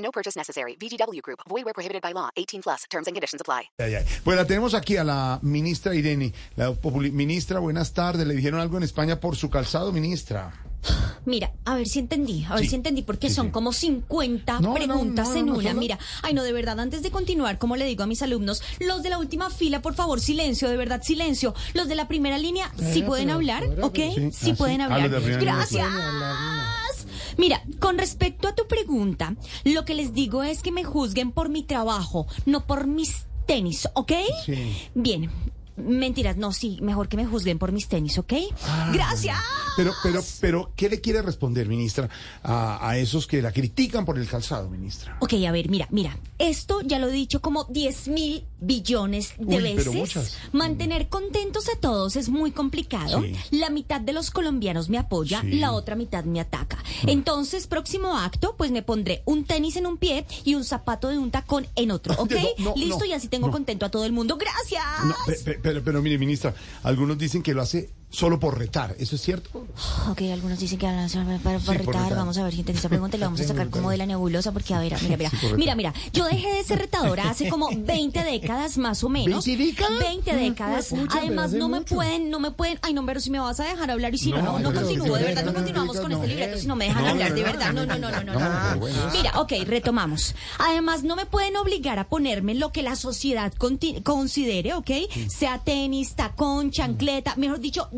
No purchase necessary. VGW Group. Void where prohibited by law. 18 plus. Terms and conditions apply. Ay, ay. Bueno, tenemos aquí a la ministra Irene. La ministra, buenas tardes. ¿Le dijeron algo en España por su calzado, ministra? Mira, a ver si entendí, a ver Sí. si entendí, porque Sí, son sí. como 50 No, no, preguntas no, no, en no, una. Mira, ay no, de verdad, antes de continuar, como le digo a mis alumnos, los de la última fila, por favor, silencio, de verdad, silencio. Los de la primera línea, sí pueden hablar, ¿ok? Sí, Sí, ah, pueden sí. Hablar. la Gracias. Mira, con respecto a tu pregunta, lo que les digo es que me juzguen por mi trabajo, no por mis tenis, ¿ok? Sí. Bien. Mentiras, no, sí, mejor que me juzguen por mis tenis, ¿ok? Ah. Gracias. Pero, pero, pero, ¿qué le quiere responder, ministra, a, a esos que la critican por el calzado, ministra? Ok, a ver, mira, mira. Esto ya lo he dicho como 10 mil billones de Uy, pero veces. muchas. Mantener contentos a todos es muy complicado. Sí. La mitad de los colombianos me apoya, Sí. la otra mitad me ataca. Entonces, próximo acto, pues me pondré un tenis en un pie y un zapato de un tacón en otro, ¿ok? No, no, Listo, no, y así tengo contento a todo el mundo. ¡Gracias! No, pe- pe- pero, pero, mire, ministra, algunos dicen que lo hace solo por retar. ¿Eso es cierto? Ok, algunos dicen que hablan para, para, Sí, retar. retar. Vamos a ver si entendí esa pregunta la vamos a sacar como de la nebulosa porque, a ver, mira, mira, Sí, mira, mira, yo dejé de ser retadora hace como 20 décadas más o menos. ¿20 décadas? 20 décadas. Además, no me pueden, no me pueden, ay, no, pero si me vas a dejar hablar y si no, no, no, pero- continúo, de verdad, no no, continuamos no, con no, este no, libreto si no me dejan no, hablar, no, de no, verdad, no, no, no, no, no. no, no. Mira, ok, retomamos. Además, no me pueden obligar a ponerme lo que la sociedad considere, ¿ok? Sea tenis, tacón, chancleta, mejor dicho,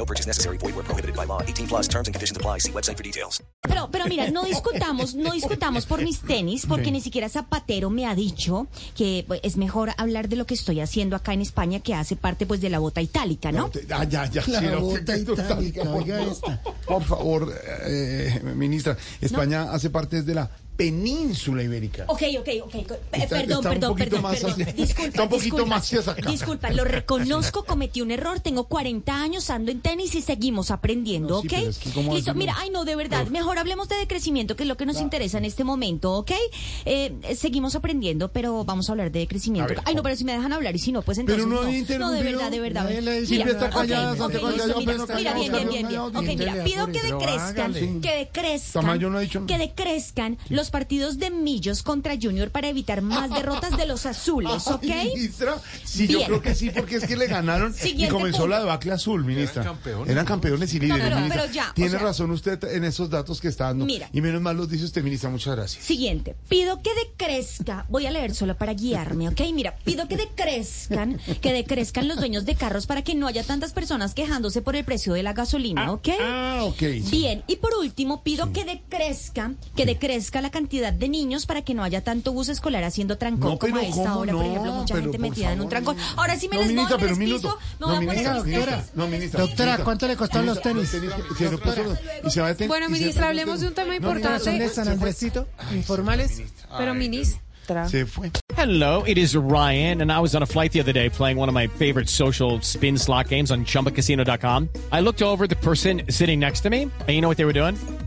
No purchase necessary. Void where prohibited by law. 18 plus terms and conditions apply. See website for details. Pero, pero mira, no discutamos, no discutamos por mis tenis, porque ni siquiera Zapatero me ha dicho que pues, es mejor hablar de lo que estoy haciendo acá en España, que hace parte pues de la bota itálica, ¿no? te- ah, ya, ya, La sí, no, bota que- itálica, por oiga favor, esta. Por favor, eh, ministra, España hace parte de la península ibérica. Ok, ok, ok. eh, Está- perdón, está perdón, perdón, más perdón. hacia- Disculpa, está un poquito disculpa, más hacia acá. Disculpa, lo reconozco, cometí un error. Tengo 40 años, ando en tenis y seguimos aprendiendo, No, ¿ok? pero es que ¿cómo Listo, mira, ay no, de verdad, mejor hablemos de decrecimiento, que es lo que nos interesa en este momento, ¿ok? Eh, seguimos aprendiendo, pero vamos a hablar de crecimiento. A ver, ay no, pero si me dejan hablar y si no, pues Pero entonces no no. había No, de verdad, de verdad. Mira, bien, bien, bien, Ok, mira, pido que pero decrezcan, que decrezcan, que decrezcan los partidos de Millos contra Junior para evitar más derrotas de los azules, ¿ok? Ay, ministra, sí, yo creo que sí, porque es que le ganaron y Siguiente comenzó punto. la debacle azul, ministra. Eran campeones. y líderes, pero- ministra. pero ya, o Tiene sea- razón usted en esos datos que está dando. Mira. Y menos mal los dice usted, ministra. Muchas gracias. Siguiente, pido que decrezca, voy a leer solo para guiarme, ¿ok? Mira, pido que decrezcan, que decrezcan los dueños de carros para que no haya tantas personas quejándose por el precio de la gasolina, ¿ok? Ah, ok. Bien, y por último pido que decrezca, que decrezca la cantidad de niños para que no haya tanto bus escolar haciendo trancón No, como a esta ¿cómo hora, por no? ejemplo, mucha gente por metida en un favor, trancón. Ahora sí me No, les ministra, voy, pero me voy No, a poner tenis. no, ministra. Doctora, ¿cuánto le costaron los tenis? Bueno, ministra, hablemos de un tema importante. ¿Son de San Andresito? ¿Informales? Pero ministra. Hello, it is Ryan, and I was on a flight the other day playing one of my favorite social spin slot games on chumbacasino.com. I looked over at the person sitting next to me, and you know what they were doing?